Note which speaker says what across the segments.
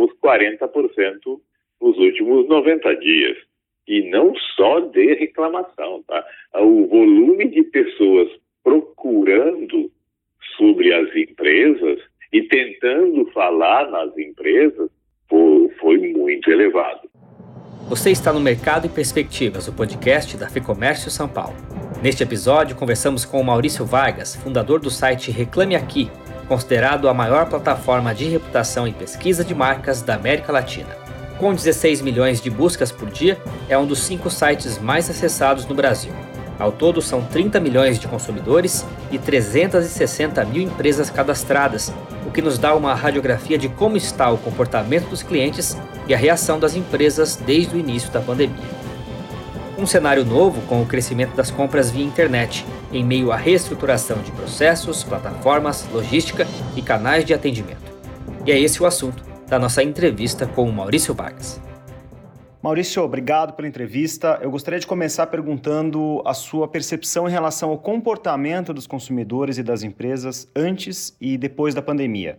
Speaker 1: crescemos 40% nos últimos 90 dias. E não só de reclamação, tá? O volume de pessoas procurando sobre as empresas e tentando falar nas empresas foi muito elevado.
Speaker 2: Você está no Mercado e Perspectivas, o podcast da FEComércio São Paulo. Neste episódio, conversamos com o Maurício Vargas, fundador do site Reclame Aqui, considerado a maior plataforma de reputação e pesquisa de marcas da América Latina. Com 16 milhões de buscas por dia, é um dos cinco sites mais acessados no Brasil. Ao todo, são 30 milhões de consumidores e 360 mil empresas cadastradas, o que nos dá uma radiografia de como está o comportamento dos clientes e a reação das empresas desde o início da pandemia. Um cenário novo com o crescimento das compras via internet, em meio à reestruturação de processos, plataformas, logística e canais de atendimento. E é esse o assunto da nossa entrevista com o Maurício Vargas.
Speaker 3: Maurício, obrigado pela entrevista. Eu gostaria de começar perguntando a sua percepção em relação ao comportamento dos consumidores e das empresas antes e depois da pandemia.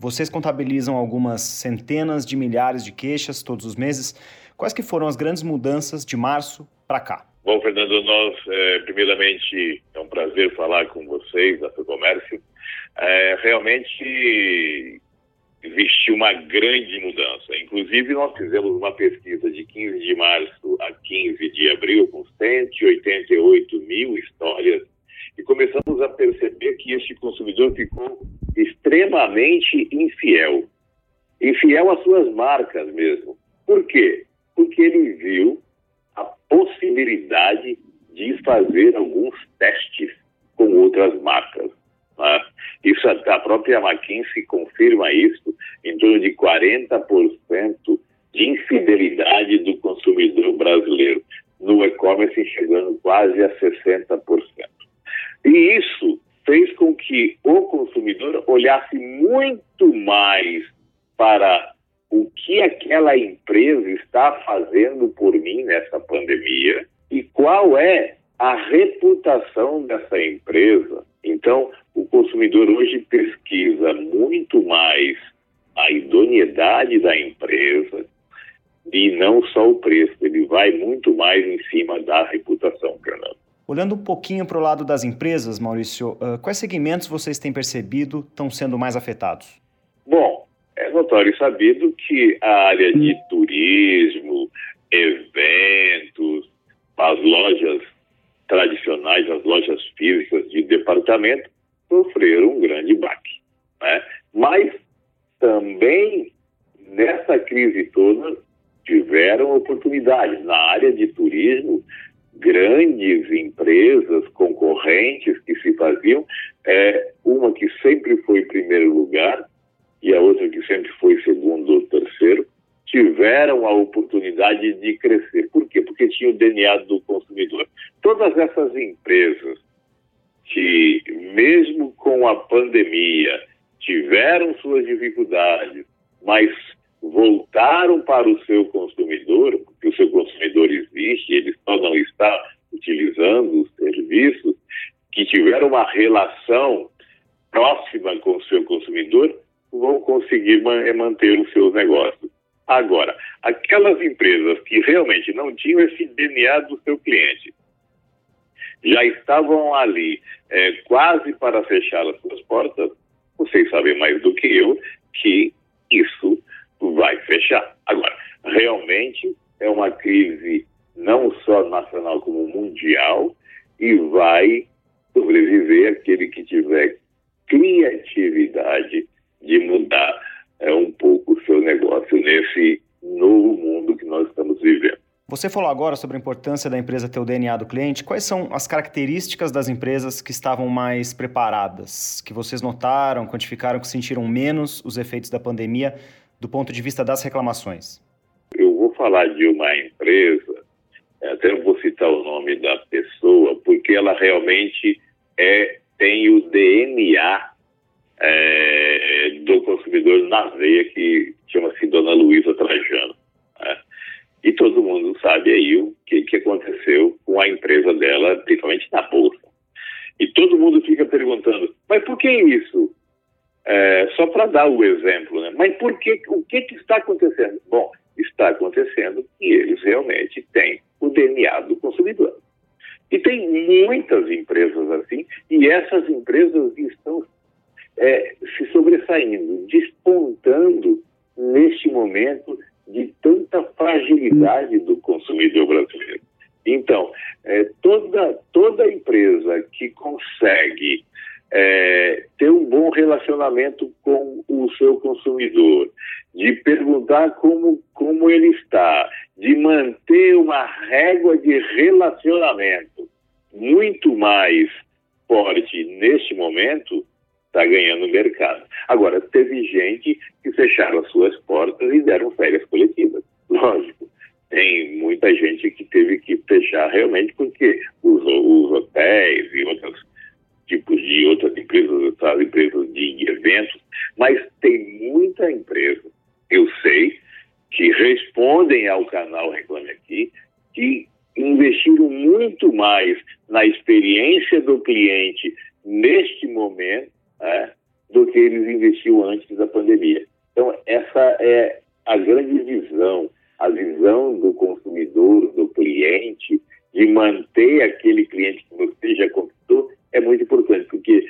Speaker 3: Vocês contabilizam algumas centenas de milhares de queixas todos os meses. Quais que foram as grandes mudanças de março para cá?
Speaker 1: Bom, Fernando, nós, é, primeiramente, é um prazer falar com vocês da Comércio. É, realmente existiu uma grande mudança. Inclusive, nós fizemos uma pesquisa de 15 de março a 15 de abril, com 188 mil histórias, e começamos a perceber que este consumidor ficou extremamente infiel. Infiel às suas marcas mesmo. Por quê? Porque ele viu a possibilidade de fazer alguns testes com outras marcas. Né? Isso, a própria McKinsey confirma isso, em torno de 40% de infidelidade do consumidor brasileiro no e-commerce, chegando quase a 60%. Muito mais para o que aquela empresa está fazendo por mim nessa pandemia e qual é a reputação dessa empresa. Então, o consumidor hoje pesquisa muito mais a idoneidade da empresa e não só o preço, ele vai muito mais em cima da reputação, Fernando.
Speaker 3: Olhando um pouquinho para o lado das empresas, Maurício, uh, quais segmentos vocês têm percebido estão sendo mais afetados?
Speaker 1: Bom, é notório e sabido que a área de turismo, eventos, as lojas tradicionais, as lojas físicas de departamento, sofreram um grande baque. Né? Mas também, nessa crise toda, tiveram oportunidades. Na área de turismo, grandes empresas concorrentes que se faziam, é, uma que sempre foi primeiro lugar e a outra que sempre foi segundo ou terceiro, tiveram a oportunidade de crescer. Por quê? Porque tinha o DNA do consumidor. Todas essas empresas que, mesmo com a pandemia, tiveram suas dificuldades, mas voltaram para o seu consumidor, porque o seu consumidor existe, ele só não está utilizando os serviços, que tiveram uma relação próxima com o seu consumidor, vão conseguir manter os seus negócios. Agora, aquelas empresas que realmente não tinham esse DNA do seu cliente, já estavam ali é, quase para fechar as suas portas, vocês sabem mais do que eu que isso vai fechar. Agora, realmente é uma crise não só nacional como mundial e vai sobreviver aquele que tiver criatividade de mudar é, um pouco o seu negócio nesse novo mundo que nós estamos vivendo.
Speaker 3: Você falou agora sobre a importância da empresa ter o DNA do cliente. Quais são as características das empresas que estavam mais preparadas, que vocês notaram, quantificaram, que sentiram menos os efeitos da pandemia do ponto de vista das reclamações?
Speaker 1: Eu vou falar de uma empresa, até não vou citar o nome da pessoa, porque ela realmente é, tem o DNA é, do consumidor na veia, que chama-se Dona Luísa Trajano. Né? E todo mundo sabe aí o que, que aconteceu com a empresa dela, principalmente na Bolsa. E todo mundo fica perguntando, mas por que isso? É, só para dar o exemplo, né? Mas por que, o que, que está acontecendo? Bom, está acontecendo que eles realmente têm o DNA do consumidor. E tem muitas empresas assim, e essas empresas estão é, se sobressaindo, despontando neste momento de tanta fragilidade do consumidor brasileiro. Então, é, toda, toda empresa que consegue é, relacionamento com o seu consumidor, de perguntar como, como ele está, de manter uma régua de relacionamento muito mais forte neste momento, está ganhando mercado. Agora, teve gente que fecharam as suas portas e deram férias coletivas. Lógico, tem muita gente que teve que fechar realmente porque os, os hotéis e outros tipos de outras empresas, as empresas de eventos, mas tem muita empresa, eu sei, que respondem ao canal Reclame Aqui, que investiram muito mais na experiência do cliente neste momento né, do que eles investiam antes da pandemia. Então, essa é a grande visão, a visão do consumidor, do cliente, de manter aquele cliente que você já conquistou, é muito importante, porque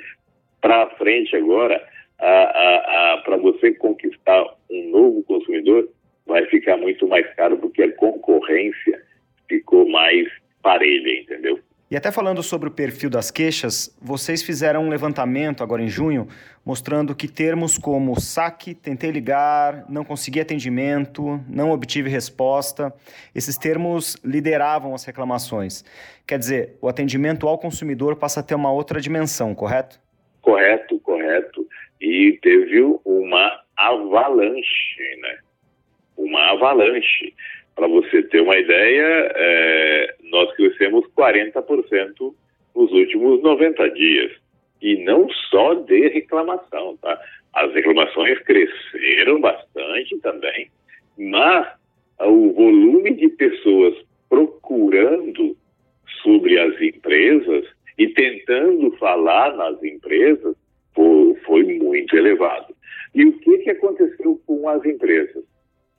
Speaker 1: para frente agora, para você conquistar um novo consumidor, vai ficar muito mais caro, porque a concorrência ficou mais parelha, entendeu?
Speaker 3: E até falando sobre o perfil das queixas, vocês fizeram um levantamento agora em junho, mostrando que termos como saque, tentei ligar, não consegui atendimento, não obtive resposta, esses termos lideravam as reclamações. Quer dizer, o atendimento ao consumidor passa a ter uma outra dimensão, correto?
Speaker 1: Correto, correto. E teve uma avalanche, né? Uma avalanche. Para você ter uma ideia, é, nós crescemos 40% nos últimos 90 dias. E não só de reclamação, tá? As reclamações cresceram bastante também, mas o volume de pessoas procurando sobre as empresas e tentando falar nas empresas foi, foi muito elevado. E o que, que aconteceu com as empresas?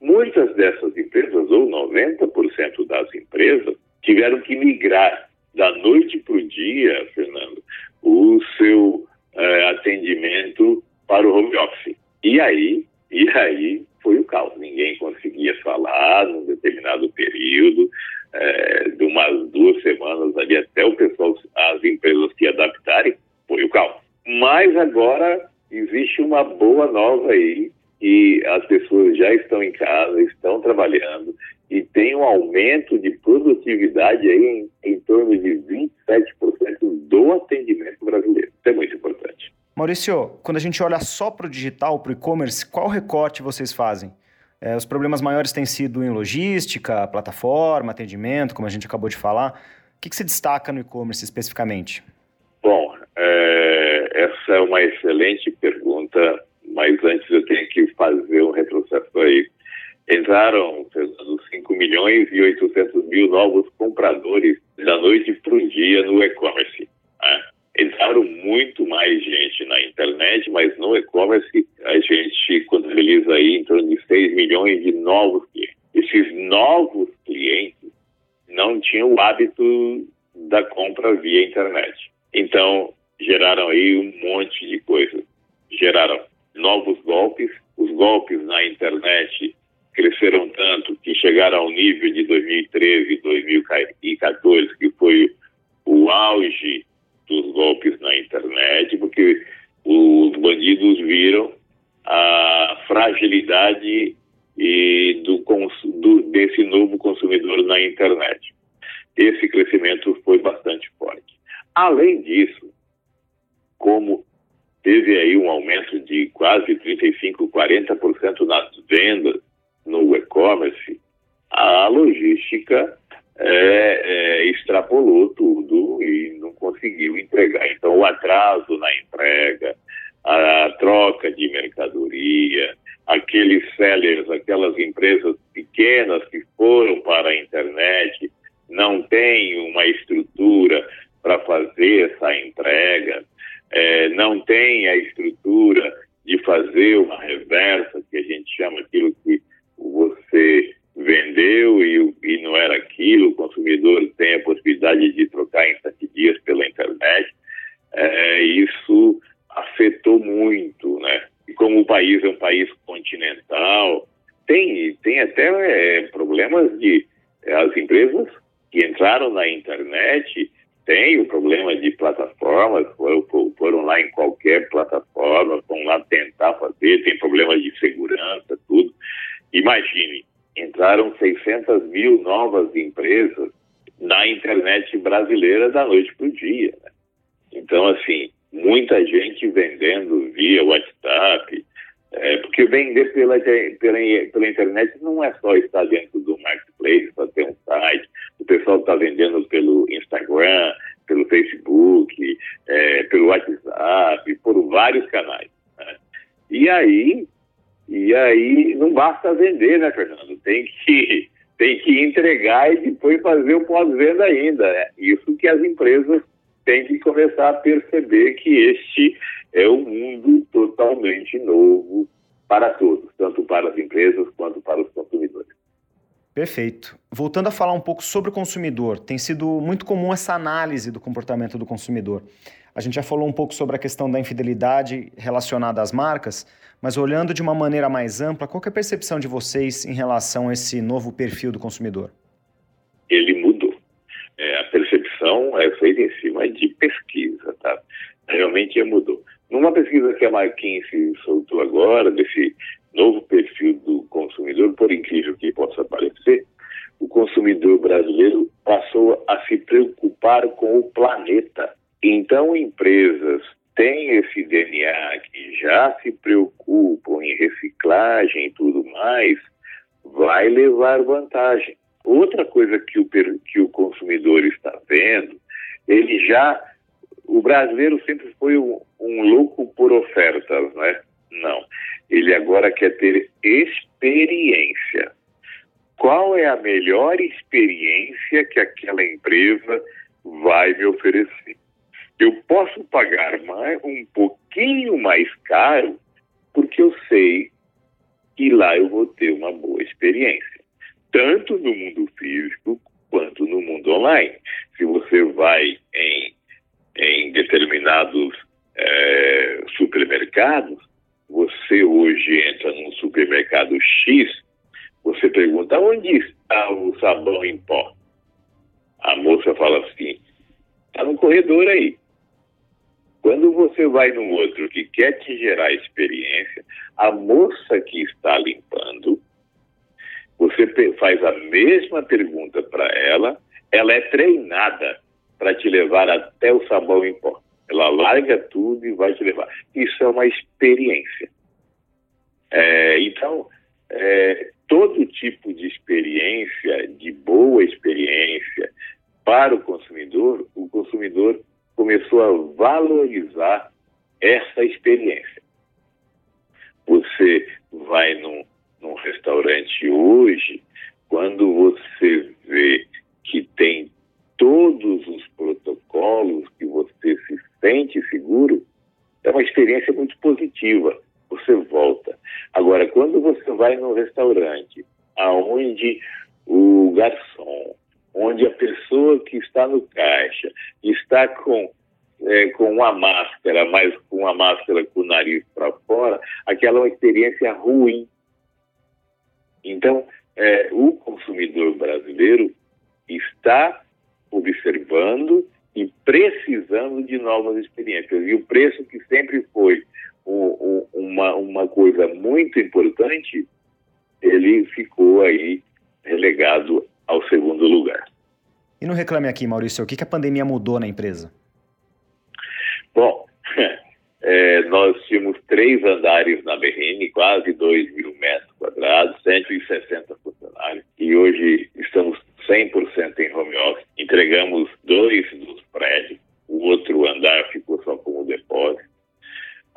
Speaker 1: Muitas dessas empresas, ou 90% das empresas, tiveram que migrar da noite para o dia, Fernando, o seu eh, atendimento para o home office. E aí, e aí foi o caos. Ninguém conseguia falar num determinado período, eh, de umas duas semanas ali até o pessoal, as empresas se adaptarem, foi o caos. Mas agora existe uma boa nova aí, e as pessoas já estão em casa, estão trabalhando e tem um aumento de produtividade aí em, em torno de 27% do atendimento brasileiro. Isso é muito importante.
Speaker 3: Maurício, quando a gente olha só para o digital, para o e-commerce, qual recorte vocês fazem? É, os problemas maiores têm sido em logística, plataforma, atendimento, como a gente acabou de falar. O que, que se destaca no e-commerce especificamente?
Speaker 1: Bom, é, essa é uma excelente pergunta mas antes eu tenho que fazer um retrocesso aí. Entraram 5 milhões e 800 mil novos compradores da noite para o dia no e-commerce. Né? Entraram muito mais gente na internet, mas no e-commerce a gente contabiliza aí em torno de 6 milhões de novos clientes. Esses novos clientes não tinham o hábito da compra via internet. Então, geraram aí um monte de coisas. Geraram novos golpes. Os golpes na internet cresceram tanto que chegaram ao nível de 2013 e 2014, que foi o auge dos golpes na internet, porque os bandidos viram a fragilidade e do, do, desse novo consumidor na internet. Esse crescimento foi bastante forte. Além disso, como teve aí um aumento de quase 35, 40% nas vendas no e-commerce, a logística é, é, extrapolou tudo e não conseguiu entregar. Então, o atraso na entrega, a troca de mercadoria, aqueles sellers, aquelas empresas pequenas que foram para a internet, não têm uma estrutura para fazer essa entrega é, não tem a estrutura de fazer uma reversa, que a gente chama aquilo que você vendeu e, e não era aquilo, o consumidor tem a possibilidade de trocar em sete dias pela internet, é, isso afetou muito, né? E como o país é um país continental, tem, tem até é, problemas de as empresas que entraram na internet tem o problema de plataformas, foram, foram lá em qualquer plataforma, vão lá tentar fazer, tem problemas de segurança, tudo. Imagine, entraram 600 mil novas empresas na internet brasileira da noite para o dia. Né? Então, assim, muita gente vendendo via WhatsApp, é, porque vender pela, pela, pela internet não é só estar dentro do marketplace, só ter um site, o pessoal está vendendo pelo Instagram, pelo Facebook, é, pelo WhatsApp, por vários canais. Né? E aí, e aí não basta vender, né, Fernando? Tem que, tem que entregar e depois fazer o pós-venda ainda. Né? Isso que as empresas têm que começar a perceber que este é um mundo totalmente novo para todos, tanto para as empresas quanto para os consumidores.
Speaker 3: Perfeito. Voltando a falar um pouco sobre o consumidor, tem sido muito comum essa análise do comportamento do consumidor. A gente já falou um pouco sobre a questão da infidelidade relacionada às marcas, mas olhando de uma maneira mais ampla, qual é a percepção de vocês em relação a esse novo perfil do consumidor?
Speaker 1: Ele mudou. É, a percepção é feita em cima de pesquisa, tá? Realmente mudou. Numa pesquisa que a McKinsey soltou agora, desse novo perfil do consumidor, por incrível que possa parecer, o consumidor brasileiro passou a se preocupar com o planeta. Então, empresas têm esse DNA que já se preocupam em reciclagem e tudo mais, vai levar vantagem. Outra coisa que o, que o consumidor está vendo, ele já. O brasileiro sempre foi um, um louco por ofertas, né? Não. Ele agora quer ter experiência. Qual é a melhor experiência que aquela empresa vai me oferecer? Eu posso pagar mais, um pouquinho mais caro porque eu sei que lá eu vou ter uma boa experiência, tanto no mundo físico quanto no mundo online. Se você vai em, em determinados é, supermercados, você hoje entra num supermercado X, você pergunta onde está o sabão em pó? A moça fala assim, está no corredor aí. Quando você vai num outro que quer te gerar experiência, a moça que está limpando, você faz a mesma pergunta para ela, ela é treinada para te levar até o sabão em pó. Ela larga tudo e vai te levar. Isso é uma experiência. É, então, é, todo tipo de experiência, de boa experiência para o consumidor, o consumidor começou a valorizar essa experiência. Você vai num, num restaurante hoje, quando você vê que tem todos os protocolos, que você se sente seguro, é uma experiência muito positiva. Você volta. Agora, quando você vai no restaurante, aonde o garçom, onde a pessoa que está no caixa está com é, com uma máscara, mas com uma máscara com o nariz para fora, aquela é uma experiência ruim. Então, é, o consumidor brasileiro está observando e precisando de novas experiências. E o preço que sempre foi um, um, uma, uma coisa muito importante, ele ficou aí relegado ao segundo lugar.
Speaker 3: E no Reclame Aqui, Maurício, o que, que a pandemia mudou na empresa?
Speaker 1: Bom, é, nós tínhamos três andares na Berrine, quase 2 mil metros quadrados, 160 funcionários, e hoje estamos 100% em home office. Entregamos dois dos prédios, o outro andar ficou só como depósito.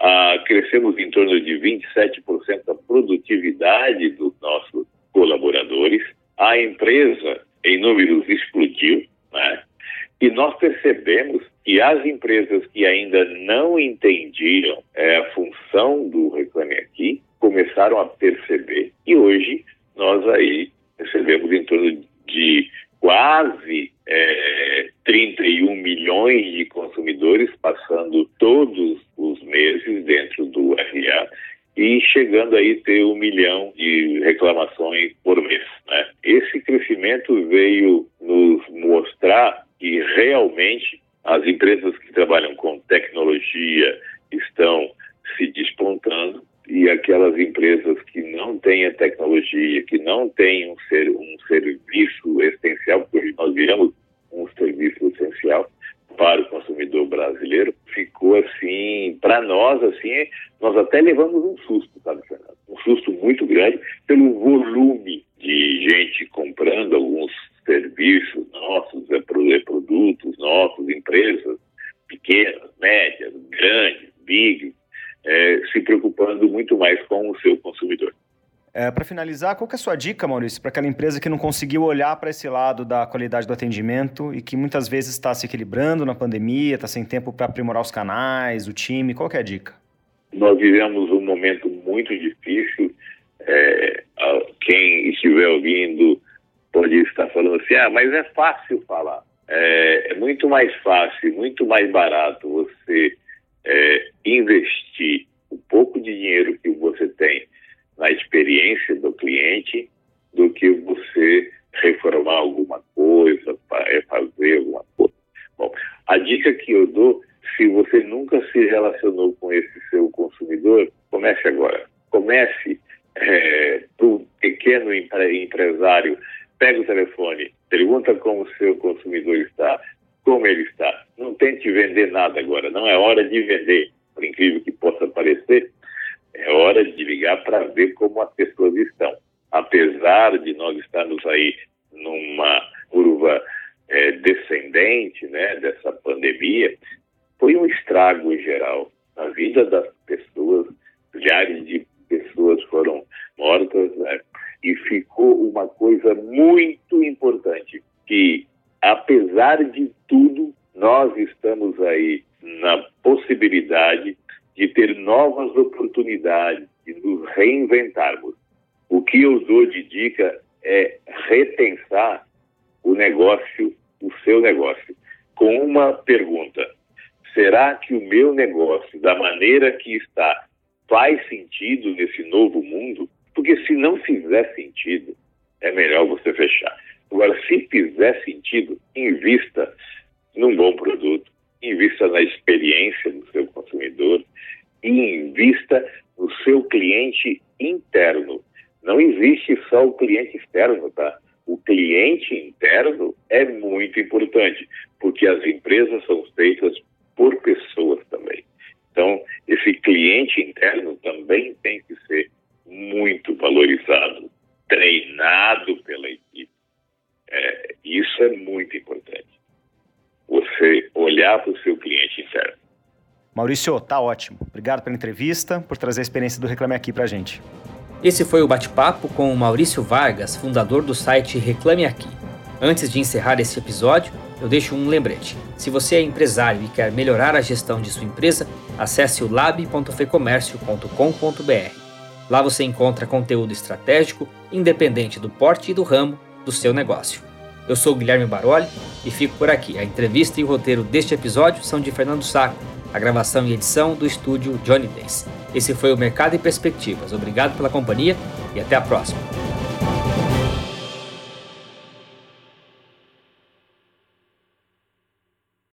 Speaker 1: Ah, crescemos em torno de 27% a produtividade dos nossos colaboradores. A empresa, em números, explodiu, né? E nós percebemos que as empresas que ainda não entendiam é, milhão de reclamações por mês. Né? Esse crescimento veio nos mostrar que realmente as empresas que trabalham com tecnologia estão se despontando e aquelas empresas que não têm a tecnologia, que não têm um, ser, um serviço essencial, porque nós viramos um serviço essencial para o consumidor brasileiro, ficou assim, para nós, assim, nós até levamos um susto, sabe, Fernando? Um susto muito grande pelo volume de gente comprando alguns serviços nossos, é, é, produtos nossos, empresas pequenas, médias, grandes, big, é, se preocupando muito mais com o seu consumidor.
Speaker 3: É, para finalizar, qual é a sua dica, Maurício, para aquela empresa que não conseguiu olhar para esse lado da qualidade do atendimento e que muitas vezes está se equilibrando na pandemia, está sem tempo para aprimorar os canais, o time? Qual é a dica?
Speaker 1: Nós vivemos um momento muito difícil. É, quem estiver ouvindo pode estar falando assim, ah, mas é fácil falar. É, é muito mais fácil, muito mais barato você é, investir o pouco de dinheiro que você tem na experiência do cliente do que você reformar alguma coisa, é fazer alguma coisa. Bom, a dica que eu dou, se você nunca se relacionou com esse seu consumidor, comece agora. Comece é, para o pequeno empresário, pega o telefone, pergunta como o seu consumidor está, como ele está. Não tente vender nada agora, não é hora de vender, por incrível que possa parecer, é hora de ligar para ver como as pessoas estão. Apesar de nós estarmos aí numa curva é, descendente né, dessa pandemia, foi um estrago em geral na vida das pessoas, milhares de pessoas foram mortas, né? e ficou uma coisa muito importante, que apesar de tudo, nós estamos aí na possibilidade de ter novas oportunidades, de nos reinventarmos. O que eu dou de dica é repensar o negócio, o seu negócio, com uma pergunta: será que o meu negócio, da maneira que está, faz sentido nesse novo mundo? Porque se não fizer sentido, é melhor você fechar. Agora, se fizer sentido, invista num bom produto, invista na experiência do seu consumidor e invista no seu cliente interno. Não existe só o cliente externo, tá? O cliente interno é muito importante, porque as empresas são feitas por pessoas também. Então, esse cliente interno também tem que ser muito valorizado, treinado pela equipe. É, isso é muito importante você olhar para o seu cliente interno.
Speaker 3: Maurício, tá ótimo. Obrigado pela entrevista, por trazer a experiência do Reclame Aqui para a gente.
Speaker 2: Esse foi o bate-papo com o Maurício Vargas, fundador do site Reclame Aqui. Antes de encerrar esse episódio, eu deixo um lembrete. Se você é empresário e quer melhorar a gestão de sua empresa, acesse o lab.fecomércio.com.br. Lá você encontra conteúdo estratégico, independente do porte e do ramo do seu negócio. Eu sou Guilherme Baroli e fico por aqui. A entrevista e o roteiro deste episódio são de Fernando Saco, a gravação e edição do estúdio Johnny Days. Esse foi o Mercado em Perspectivas. Obrigado pela companhia e até a próxima.